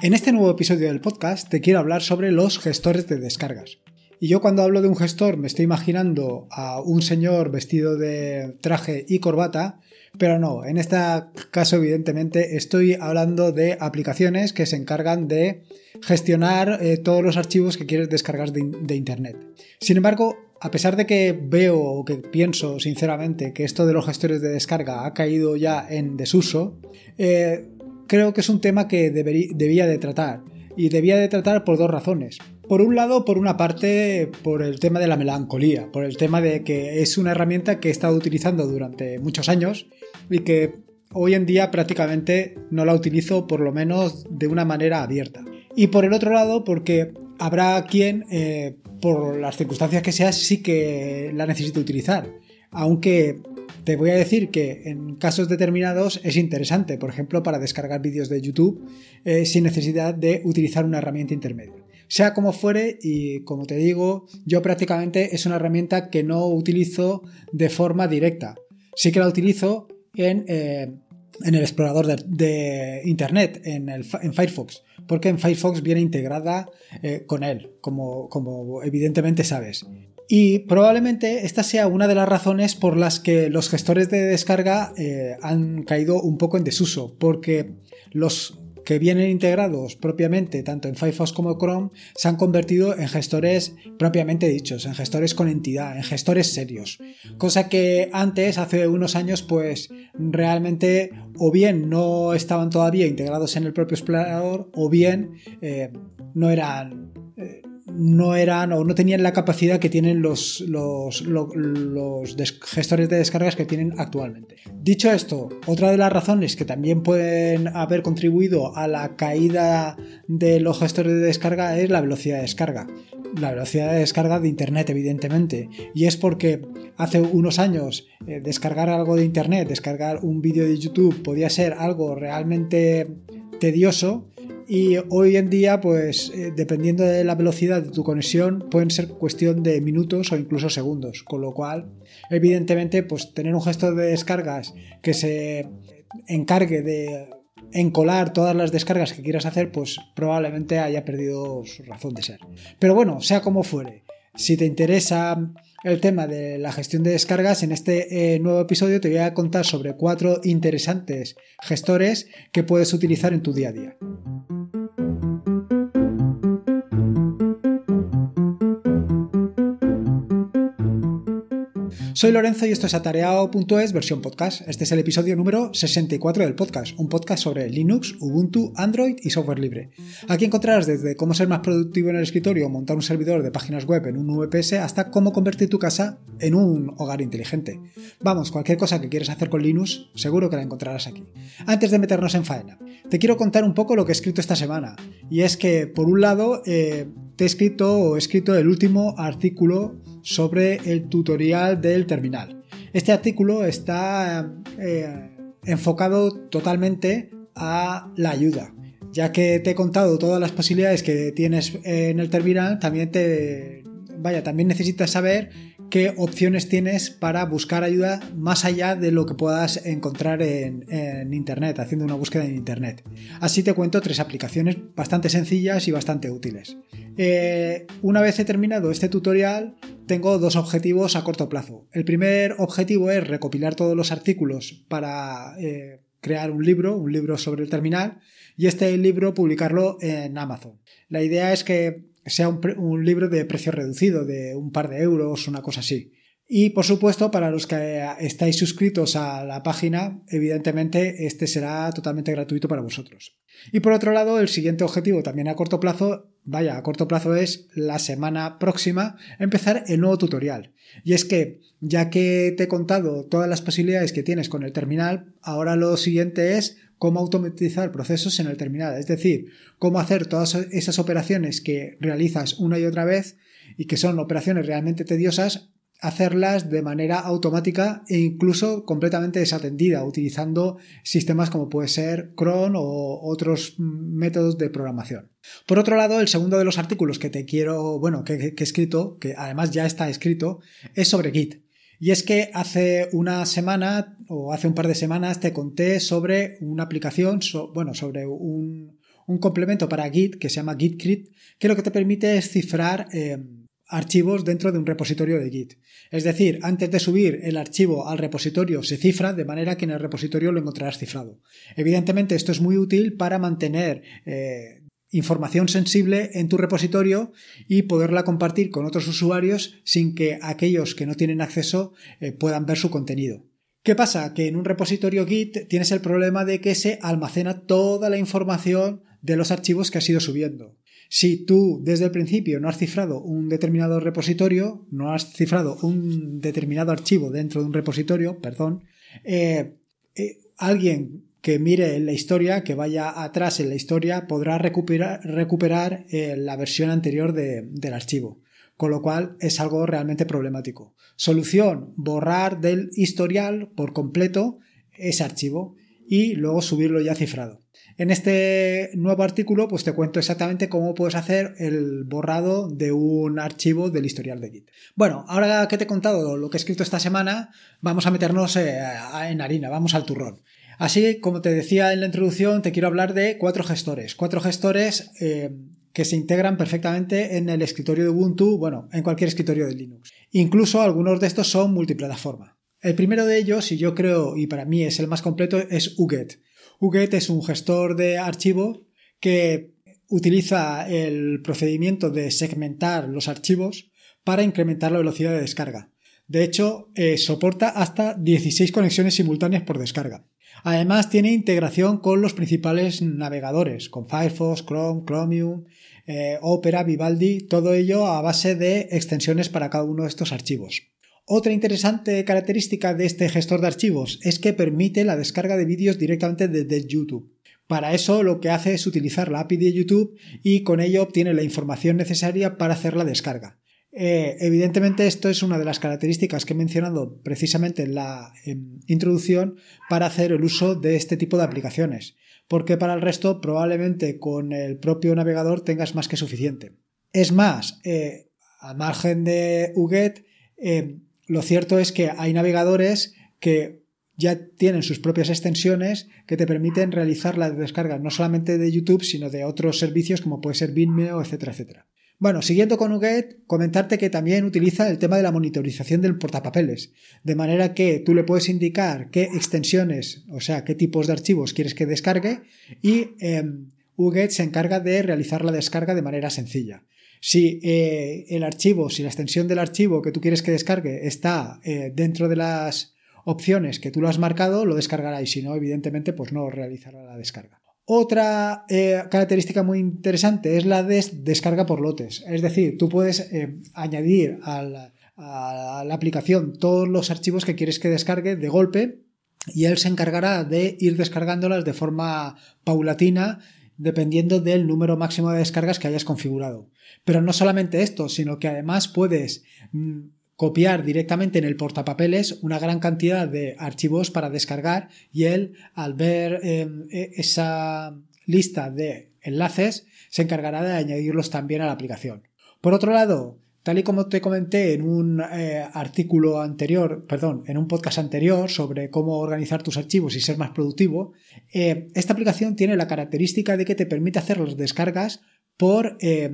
En este nuevo episodio del podcast te quiero hablar sobre los gestores de descargas. Y yo cuando hablo de un gestor me estoy imaginando a un señor vestido de traje y corbata, pero no, en este caso evidentemente estoy hablando de aplicaciones que se encargan de gestionar eh, todos los archivos que quieres descargar de, Internet. Sin embargo, a pesar de que veo o que pienso sinceramente que esto de los gestores de descarga ha caído ya en desuso, eh, creo que es un tema que debía de tratar. Y debía de tratar por dos razones. Por un lado, por una parte, por el tema de la melancolía, por el tema de que es una herramienta que he estado utilizando durante muchos años y que hoy en día prácticamente no la utilizo por lo menos de una manera abierta. Y por el otro lado, porque habrá quien, eh, por las circunstancias que sea, sí que la necesite utilizar. Aunque te voy a decir que en casos determinados es interesante, por ejemplo, para descargar vídeos de YouTube eh, sin necesidad de utilizar una herramienta intermedia. Sea como fuere, y como te digo, yo prácticamente es una herramienta que no utilizo de forma directa. Sí que la utilizo en, eh, el explorador de, Internet, en, el, en, Firefox, porque en Firefox viene integrada eh, con él, como, como evidentemente sabes. Y probablemente esta sea una de las razones por las que los gestores de descarga eh, han caído un poco en desuso, porque los que vienen integrados propiamente tanto en Firefox como Chrome se han convertido en gestores propiamente dichos, en gestores con entidad, en gestores serios. Cosa que antes, hace unos años, pues realmente o bien no estaban todavía integrados en el propio explorador o bien eh, no eran... Eh, no eran o no tenían la capacidad que tienen los, los, gestores de descargas que tienen actualmente. Dicho esto, otra de las razones que también pueden haber contribuido a la caída de los gestores de descarga es la velocidad de descarga. La velocidad de descarga de Internet, evidentemente. Y es porque hace unos años eh, descargar algo de Internet, descargar un vídeo de YouTube podía ser algo realmente tedioso y hoy en día, pues eh, dependiendo de la velocidad de tu conexión, pueden ser cuestión de minutos o incluso segundos. Con lo cual, evidentemente, pues tener un gestor de descargas que se encargue de encolar todas las descargas que quieras hacer, pues probablemente haya perdido su razón de ser. Pero bueno, sea como fuere, si te interesa el tema de la gestión de descargas, en este eh, nuevo episodio te voy a contar sobre cuatro interesantes gestores que puedes utilizar en tu día a día. Soy Lorenzo y esto es atareado.es versión podcast. Este es el episodio número 64 del podcast, un podcast sobre Linux, Ubuntu, Android y software libre. Aquí encontrarás desde cómo ser más productivo en el escritorio montar un servidor de páginas web en un VPS hasta cómo convertir tu casa en un hogar inteligente. Vamos, cualquier cosa que quieras hacer con Linux, seguro que la encontrarás aquí. Antes de meternos en faena, te quiero contar un poco lo que he escrito esta semana. Y es que, por un lado, eh, te he escrito o he escrito el último artículo sobre el tutorial del terminal. Este artículo está eh, enfocado totalmente a la ayuda. Ya que te he contado todas las posibilidades que tienes en el terminal, también te vaya, también necesitas saber qué opciones tienes para buscar ayuda más allá de lo que puedas encontrar en, Internet, haciendo una búsqueda en Internet. Así te cuento tres aplicaciones bastante sencillas y bastante útiles. Eh, una vez he terminado este tutorial, tengo dos objetivos a corto plazo. El primer objetivo es recopilar todos los artículos para eh, crear un libro, un libro sobre el terminal, y este libro publicarlo en Amazon. La idea es que sea un, libro de precio reducido, de un par de euros, una cosa así. Y por supuesto, para los que estáis suscritos a la página, evidentemente este será totalmente gratuito para vosotros. Y por otro lado, el siguiente objetivo también a corto plazo, vaya, a corto plazo es la semana próxima empezar el nuevo tutorial. Y es que, ya que te he contado todas las posibilidades que tienes con el terminal, ahora lo siguiente es cómo automatizar procesos en el terminal, es decir, cómo hacer todas esas operaciones que realizas una y otra vez y que son operaciones realmente tediosas, hacerlas de manera automática e incluso completamente desatendida, utilizando sistemas como puede ser cron o otros métodos de programación. Por otro lado, el segundo de los artículos que te quiero, bueno, que, que he escrito, que además ya está escrito, es sobre Git. Y es que hace una semana o hace un par de semanas te conté sobre una aplicación, bueno, sobre un, un complemento para Git que se llama GitCrit, que lo que te permite es cifrar eh, archivos dentro de un repositorio de Git. Es decir, antes de subir el archivo al repositorio se cifra de manera que en el repositorio lo encontrarás cifrado. Evidentemente esto es muy útil para mantener eh, información sensible en tu repositorio y poderla compartir con otros usuarios sin que aquellos que no tienen acceso eh, puedan ver su contenido. ¿Qué pasa? Que en un repositorio Git tienes el problema de que se almacena toda la información de los archivos que has ido subiendo. Si tú desde el principio no has cifrado un determinado repositorio, no has cifrado un determinado archivo dentro de un repositorio, perdón, eh, eh, alguien que mire en la historia, que vaya atrás en la historia, podrá recuperar, recuperar eh, la versión anterior del archivo. Con lo cual es algo realmente problemático. Solución, borrar del historial por completo ese archivo y luego subirlo ya cifrado. En este nuevo artículo pues te cuento exactamente cómo puedes hacer el borrado de un archivo del historial de Git. Bueno, ahora que te he contado lo que he escrito esta semana, vamos a meternos eh, en harina, vamos al turrón. Así, como te decía en la introducción, te quiero hablar de cuatro gestores. Cuatro gestores eh, que se integran perfectamente en el escritorio de Ubuntu, bueno, en cualquier escritorio de Linux. Incluso algunos de estos son multiplataforma. El primero de ellos, y yo creo, y para mí es el más completo, es UGET. UGET es un gestor de archivo que utiliza el procedimiento de segmentar los archivos para incrementar la velocidad de descarga. De hecho, eh, soporta hasta 16 conexiones simultáneas por descarga. Además, tiene integración con los principales navegadores, con Firefox, Chrome, Chromium, eh, Opera, Vivaldi, todo ello a base de extensiones para cada uno de estos archivos. Otra interesante característica de este gestor de archivos es que permite la descarga de vídeos directamente desde YouTube. Para eso lo que hace es utilizar la API de YouTube y con ello obtiene la información necesaria para hacer la descarga. Eh, evidentemente esto es una de las características que he mencionado precisamente en la introducción para hacer el uso de este tipo de aplicaciones, porque para el resto probablemente con el propio navegador tengas más que suficiente. Es más, eh, a margen de UGET, eh, lo cierto es que hay navegadores que ya tienen sus propias extensiones que te permiten realizar la descarga no solamente de YouTube, sino de otros servicios como puede ser Vimeo, etcétera, etcétera. Bueno, siguiendo con UGET, comentarte que también utiliza el tema de la monitorización del portapapeles, de manera que tú le puedes indicar qué extensiones, o sea, qué tipos de archivos quieres que descargue y eh, UGET se encarga de realizar la descarga de manera sencilla. Si eh, el archivo, si la extensión del archivo que tú quieres que descargue está eh, dentro de las opciones que tú lo has marcado, lo descargará y si no, evidentemente, pues no realizará la descarga. Otra eh, característica muy interesante es la de descarga por lotes. Es decir, tú puedes añadir a la, a la aplicación todos los archivos que quieres que descargue de golpe y él se encargará de ir descargándolas de forma paulatina dependiendo del número máximo de descargas que hayas configurado. Pero no solamente esto, sino que además puedes mm, copiar directamente en el portapapeles una gran cantidad de archivos para descargar y él, al ver em, e, esa lista de enlaces, se encargará de añadirlos también a la aplicación. Por otro lado, Tal y como te comenté en un eh, artículo anterior, perdón, en un podcast anterior sobre cómo organizar tus archivos y ser más productivo, eh, esta aplicación tiene la característica de que te permite hacer las descargas por, eh,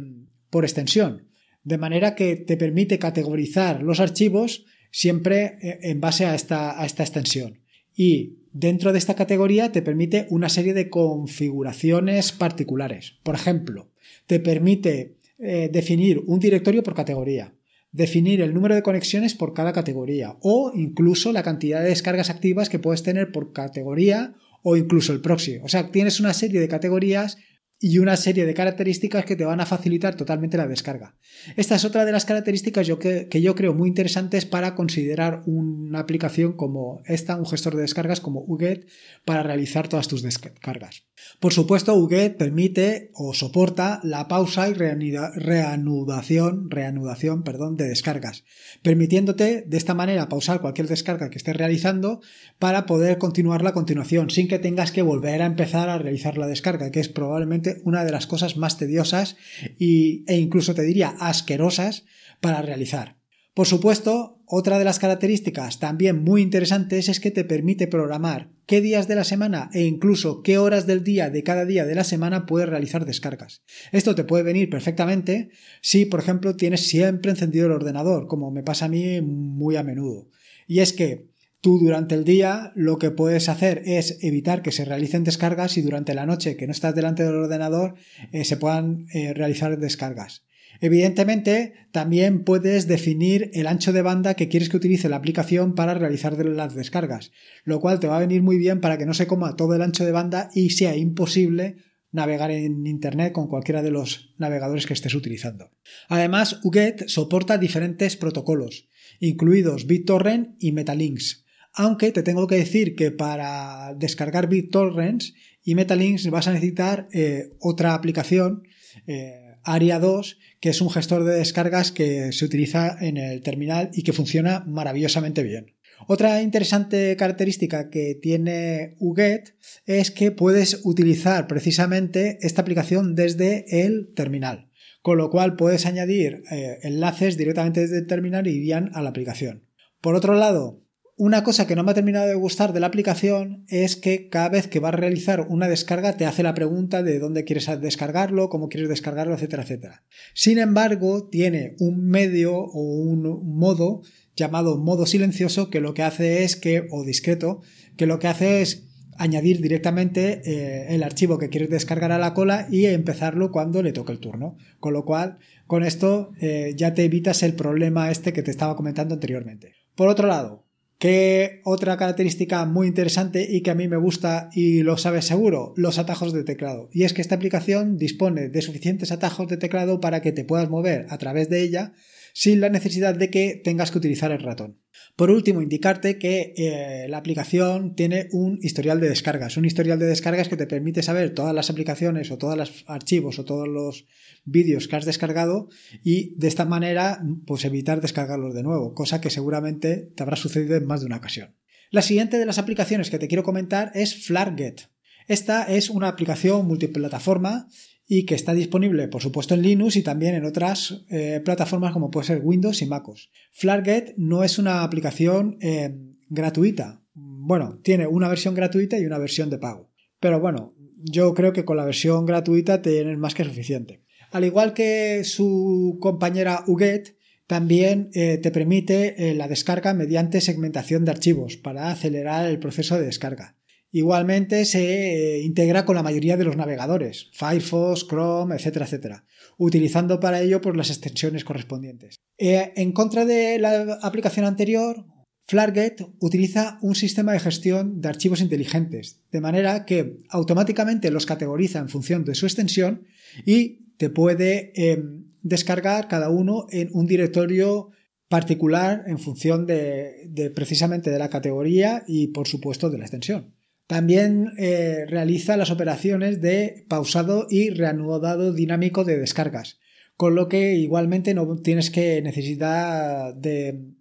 por extensión, de manera que te permite categorizar los archivos siempre en base a esta, a esta extensión. Y dentro de esta categoría te permite una serie de configuraciones particulares. Por ejemplo, te permite eh, definir un directorio por categoría, definir el número de conexiones por cada categoría o incluso la cantidad de descargas activas que puedes tener por categoría o incluso el proxy. O sea, tienes una serie de categorías y una serie de características que te van a facilitar totalmente la descarga. Esta es otra de las características que, que, yo creo muy interesantes para considerar una aplicación como esta, un gestor de descargas como UGET, para realizar todas tus descargas. Por supuesto, UGET permite o soporta la pausa y reanudación, reanudación perdón, de descargas, permitiéndote de esta manera pausar cualquier descarga que estés realizando para poder continuarla a continuación, sin que tengas que volver a empezar a realizar la descarga, que es probablemente una de las cosas más tediosas y, e incluso te diría asquerosas para realizar. Por supuesto, otra de las características también muy interesantes es que te permite programar qué días de la semana e incluso qué horas del día de cada día de la semana puedes realizar descargas. Esto te puede venir perfectamente si, por ejemplo, tienes siempre encendido el ordenador, como me pasa a mí muy a menudo. Y es que Tú durante el día lo que puedes hacer es evitar que se realicen descargas y durante la noche que no estás delante del ordenador eh, se puedan eh, realizar descargas. Evidentemente, también puedes definir el ancho de banda que quieres que utilice la aplicación para realizar las descargas, lo cual te va a venir muy bien para que no se coma todo el ancho de banda y sea imposible navegar en Internet con cualquiera de los navegadores que estés utilizando. Además, UGET soporta diferentes protocolos, incluidos BitTorrent y Metalinks, aunque te tengo que decir que para descargar BitTorrents y Metalinks vas a necesitar eh, otra aplicación, eh, Aria 2, que es un gestor de descargas que se utiliza en el terminal y que funciona maravillosamente bien. Otra interesante característica que tiene UGET es que puedes utilizar precisamente esta aplicación desde el terminal, con lo cual puedes añadir eh, enlaces directamente desde el terminal y irían a la aplicación. Por otro lado, una cosa que no me ha terminado de gustar de la aplicación es que cada vez que vas a realizar una descarga te hace la pregunta de dónde quieres descargarlo, cómo quieres descargarlo, etcétera, etcétera. Sin embargo, tiene un medio o un modo llamado modo silencioso que lo que hace es que, o discreto, que lo que hace es añadir directamente eh, el archivo que quieres descargar a la cola y empezarlo cuando le toque el turno. Con lo cual, con esto eh, ya te evitas el problema este que te estaba comentando anteriormente. Por otro lado, ¿Qué otra característica muy interesante y que a mí me gusta y lo sabes seguro? Los atajos de teclado. Y es que esta aplicación dispone de suficientes atajos de teclado para que te puedas mover a través de ella sin la necesidad de que tengas que utilizar el ratón. Por último, indicarte que eh, la aplicación tiene un historial de descargas, un historial de descargas que te permite saber todas las aplicaciones o todos los archivos o todos los vídeos que has descargado y de esta manera pues evitar descargarlos de nuevo, cosa que seguramente te habrá sucedido en más de una ocasión. La siguiente de las aplicaciones que te quiero comentar es Flarget. Esta es una aplicación multiplataforma y que está disponible, por supuesto, en Linux y también en otras eh, plataformas como puede ser Windows y MacOS. Flarget no es una aplicación eh, gratuita. Bueno, tiene una versión gratuita y una versión de pago. Pero bueno, yo creo que con la versión gratuita tienes más que suficiente. Al igual que su compañera UGET, también eh, te permite la descarga mediante segmentación de archivos para acelerar el proceso de descarga. Igualmente se eh, integra con la mayoría de los navegadores, Firefox, Chrome, etcétera, etcétera, utilizando para ello pues, las extensiones correspondientes. Eh, en contra de la aplicación anterior, Flarget utiliza un sistema de gestión de archivos inteligentes, de manera que automáticamente los categoriza en función de su extensión y te puede em, descargar cada uno en un directorio particular en función de precisamente de la categoría y por supuesto de la extensión. También eh, realiza las operaciones de pausado y reanudado dinámico de descargas, con lo que igualmente no tienes que necesitar de,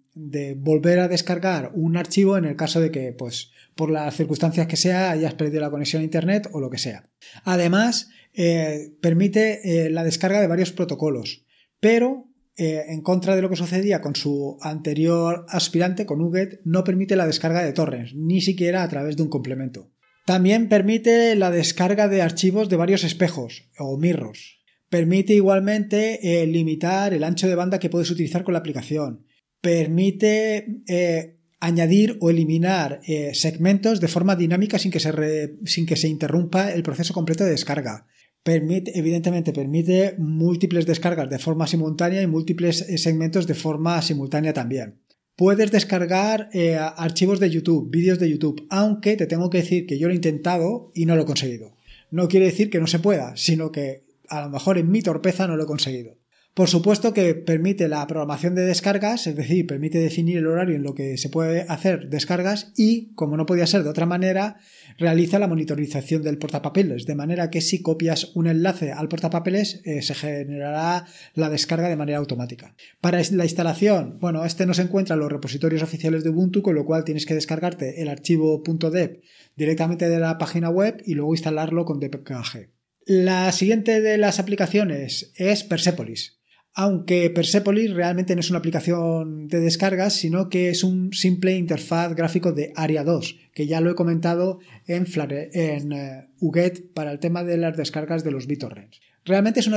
volver a descargar un archivo en el caso de que, pues, por las circunstancias que sea, hayas perdido la conexión a Internet o lo que sea. Además, eh, permite eh, la descarga de varios protocolos, pero eh, en contra de lo que sucedía con su anterior aspirante, con UGET, no permite la descarga de torrents, ni siquiera a través de un complemento. También permite la descarga de archivos de varios espejos o mirrors. Permite igualmente eh, limitar el ancho de banda que puedes utilizar con la aplicación. Permite eh, añadir o eliminar segmentos de forma dinámica sin que se interrumpa el proceso completo de descarga permite, evidentemente permite múltiples descargas de forma simultánea y múltiples eh, segmentos de forma simultánea también. Puedes descargar eh, archivos de YouTube, vídeos de YouTube, aunque te tengo que decir que yo lo he intentado y no lo he conseguido. No quiere decir que no se pueda, sino que a lo mejor en mi torpeza no lo he conseguido. Por supuesto que permite la programación de descargas, es decir, permite definir el horario en lo que se puede hacer descargas y, como no podía ser de otra manera, realiza la monitorización del portapapeles, de manera que si copias un enlace al portapapeles eh, se generará la descarga de manera automática. Para la instalación, bueno, este no se encuentra en los repositorios oficiales de Ubuntu, con lo cual tienes que descargarte el archivo .deb directamente de la página web y luego instalarlo con dpkg. La siguiente de las aplicaciones es Persepolis. Aunque Persepolis realmente no es una aplicación de descargas, sino que es un simple interfaz gráfico de ARIA 2, que ya lo he comentado en, en eh, UGET para el tema de las descargas de los BitTorrents. Realmente es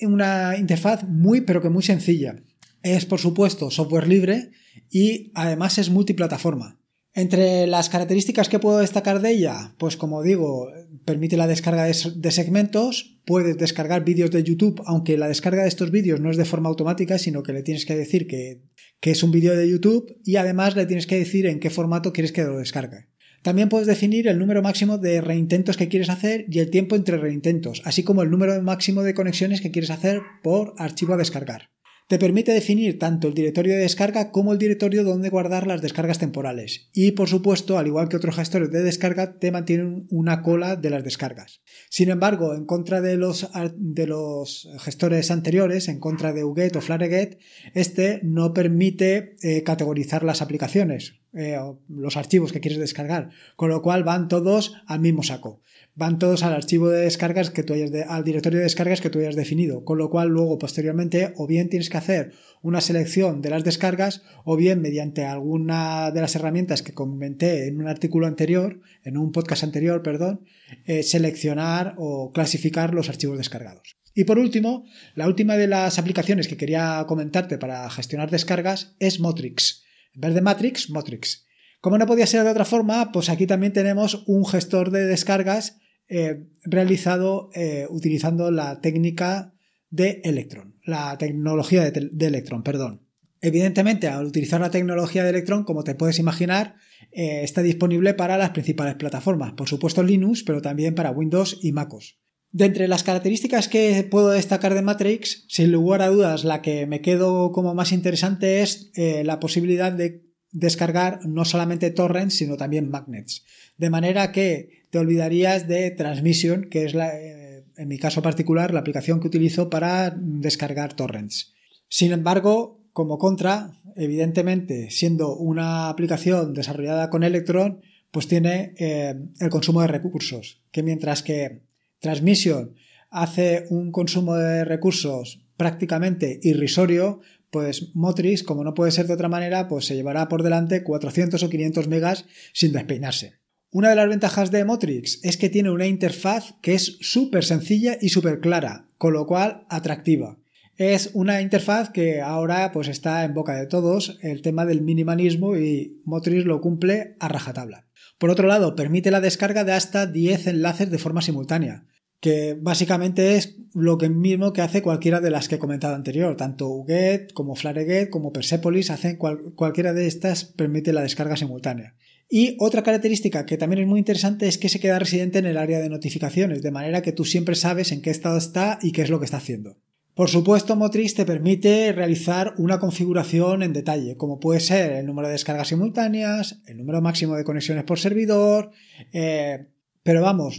una interfaz muy pero que muy sencilla. Es por supuesto software libre y además es multiplataforma. Entre las características que puedo destacar de ella, pues como digo, permite la descarga de segmentos, puedes descargar vídeos de YouTube, aunque la descarga de estos vídeos no es de forma automática, sino que le tienes que decir que, es un vídeo de YouTube y además le tienes que decir en qué formato quieres que lo descargue. También puedes definir el número máximo de reintentos que quieres hacer y el tiempo entre reintentos, así como el número máximo de conexiones que quieres hacer por archivo a descargar. Te permite definir tanto el directorio de descarga como el directorio donde guardar las descargas temporales. Y por supuesto, al igual que otros gestores de descarga, te mantienen una cola de las descargas. Sin embargo, en contra de los, de los gestores anteriores, en contra de UGET o Flareget, este no permite eh, categorizar las aplicaciones, eh, los archivos que quieres descargar, con lo cual van todos al mismo saco van todos al archivo de descargas que tú hayas al directorio de descargas que tú hayas definido, con lo cual luego posteriormente o bien tienes que hacer una selección de las descargas o bien mediante alguna de las herramientas que comenté en un artículo anterior, en un podcast anterior, perdón, eh, seleccionar o clasificar los archivos descargados. Y por último, la última de las aplicaciones que quería comentarte para gestionar descargas es Motrix. En vez de Matrix, Motrix. Como no podía ser de otra forma, pues aquí también tenemos un gestor de descargas eh, realizado eh, utilizando la técnica de Electron, la tecnología de, Electron, perdón. Evidentemente, al utilizar la tecnología de Electron, como te puedes imaginar, eh, está disponible para las principales plataformas, por supuesto Linux, pero también para Windows y MacOS. De entre las características que puedo destacar de Matrix, sin lugar a dudas, la que me quedo como más interesante es la posibilidad de descargar no solamente torrents, sino también magnets. De manera que te olvidarías de Transmission, que es la, eh, en mi caso particular la aplicación que utilizo para descargar torrents. Sin embargo, como contra, evidentemente, siendo una aplicación desarrollada con Electron, pues tiene eh, el consumo de recursos, que mientras que Transmission hace un consumo de recursos prácticamente irrisorio, pues Motrix, como no puede ser de otra manera, pues se llevará por delante 400 o 500 megas sin despeinarse. Una de las ventajas de Motrix es que tiene una interfaz que es súper sencilla y súper clara, con lo cual atractiva. Es una interfaz que ahora pues está en boca de todos el tema del minimalismo y Motrix lo cumple a rajatabla. Por otro lado, permite la descarga de hasta 10 enlaces de forma simultánea, que básicamente es lo que mismo que hace cualquiera de las que he comentado anterior, tanto UGET como Flareget como Persepolis hacen cualquiera de estas permite la descarga simultánea. Y otra característica que también es muy interesante es que se queda residente en el área de notificaciones, de manera que tú siempre sabes en qué estado está y qué es lo que está haciendo. Por supuesto, Motrix te permite realizar una configuración en detalle, como puede ser el número de descargas simultáneas, el número máximo de conexiones por servidor, eh, pero vamos,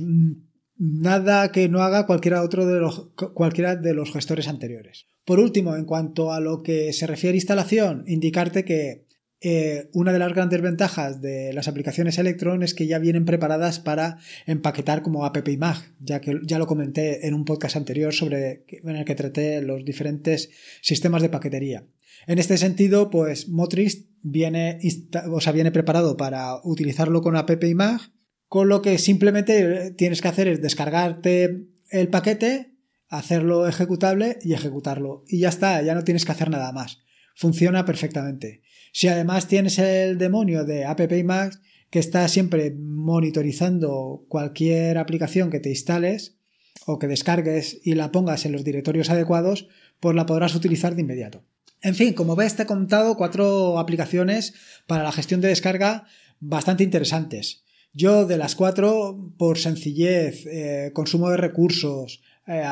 nada que no haga cualquiera, otro de los, cualquiera de los gestores anteriores. Por último, en cuanto a lo que se refiere a instalación, indicarte que eh, una de las grandes ventajas de las aplicaciones Electron es que ya vienen preparadas para empaquetar como app ya que ya lo comenté en un podcast anterior sobre en el que traté los diferentes sistemas de paquetería. En este sentido, pues Motrix viene, o viene preparado para utilizarlo con app con lo que simplemente tienes que hacer es descargarte el paquete, hacerlo ejecutable y ejecutarlo. Y ya está, ya no tienes que hacer nada más. Funciona perfectamente. Si además tienes el demonio de App Max que está siempre monitorizando cualquier aplicación que te instales o que descargues y la pongas en los directorios adecuados, pues la podrás utilizar de inmediato. En fin, como ves, te he contado cuatro aplicaciones para la gestión de descarga bastante interesantes. Yo de las cuatro, por sencillez, eh, consumo de recursos, eh,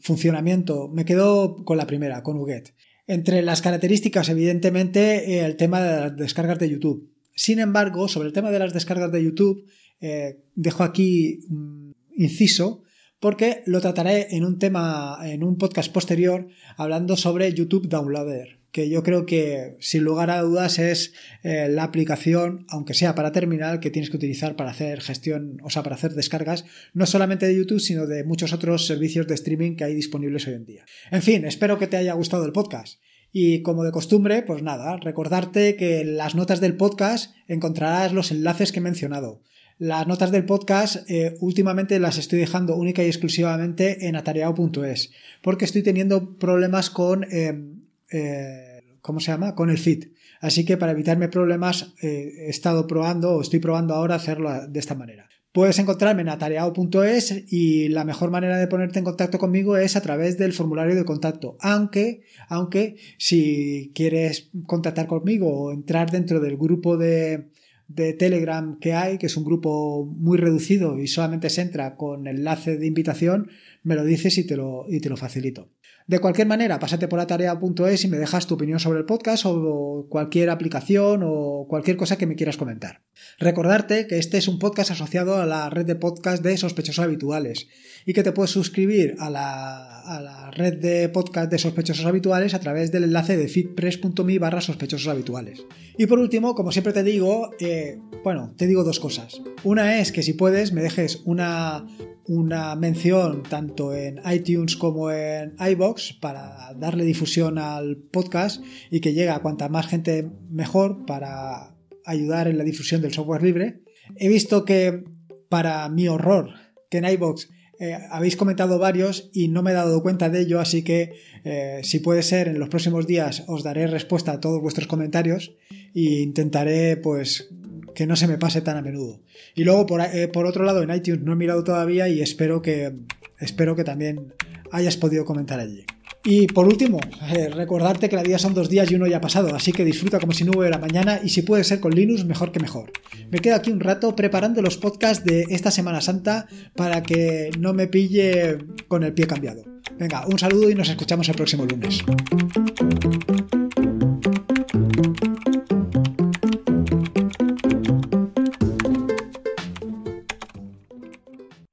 funcionamiento, me quedo con la primera, con UGET. Entre las características, evidentemente, eh, el tema de las descargas de YouTube. Sin embargo, sobre el tema de las descargas de YouTube, eh, dejo aquí un inciso porque lo trataré en un tema, en un podcast posterior, hablando sobre YouTube Downloader. Que yo creo que sin lugar a dudas es eh, la aplicación, aunque sea para terminal, que tienes que utilizar para hacer gestión, o sea, para hacer descargas, no solamente de YouTube, sino de muchos otros servicios de streaming que hay disponibles hoy en día. En fin, espero que te haya gustado el podcast. Y como de costumbre, pues nada, recordarte que en las notas del podcast encontrarás los enlaces que he mencionado. Las notas del podcast eh, últimamente las estoy dejando única y exclusivamente en atareado.es porque estoy teniendo problemas con em, eh, ¿cómo se llama? Con el feed. Así que para evitarme problemas eh, he estado probando o estoy probando ahora hacerlo de esta manera. Puedes encontrarme en atareado.es y la mejor manera de ponerte en contacto conmigo es a través del formulario de contacto. Aunque, aunque si quieres contactar conmigo o entrar dentro del grupo de, de Telegram que hay, que es un grupo muy reducido y solamente se entra con enlace de invitación, me lo dices y te lo, y te lo facilito. De cualquier manera, pásate por atarea.es y me dejas tu opinión sobre el podcast o cualquier aplicación o cualquier cosa que me quieras comentar. Recordarte que este es un podcast asociado a la red de podcast de sospechosos habituales y que te puedes suscribir a la, red de podcast de sospechosos habituales a través del enlace de feedpress.me barra sospechosos habituales. Y por último, como siempre te digo, eh, bueno, te digo dos cosas. Una es que si puedes me dejes una, una mención tanto en iTunes como en iBox para darle difusión al podcast y que llegue a cuanta más gente mejor para ayudar en la difusión del software libre. He visto que, para mi horror, que en iBox eh, habéis comentado varios y no me he dado cuenta de ello, así que eh, si puede ser en los próximos días os daré respuesta a todos vuestros comentarios e intentaré pues que no se me pase tan a menudo. Y luego, por, eh, por, otro lado, en iTunes no he mirado todavía y espero que, espero que también hayas podido comentar allí. Y por último, eh, recordarte que la vida son dos días y uno ya ha pasado, así que disfruta como si no hubiera mañana y si puede ser con Linux, mejor que mejor. Me quedo aquí un rato preparando los podcasts de esta Semana Santa para que no me pille con el pie cambiado. Venga, un saludo y nos escuchamos el próximo lunes.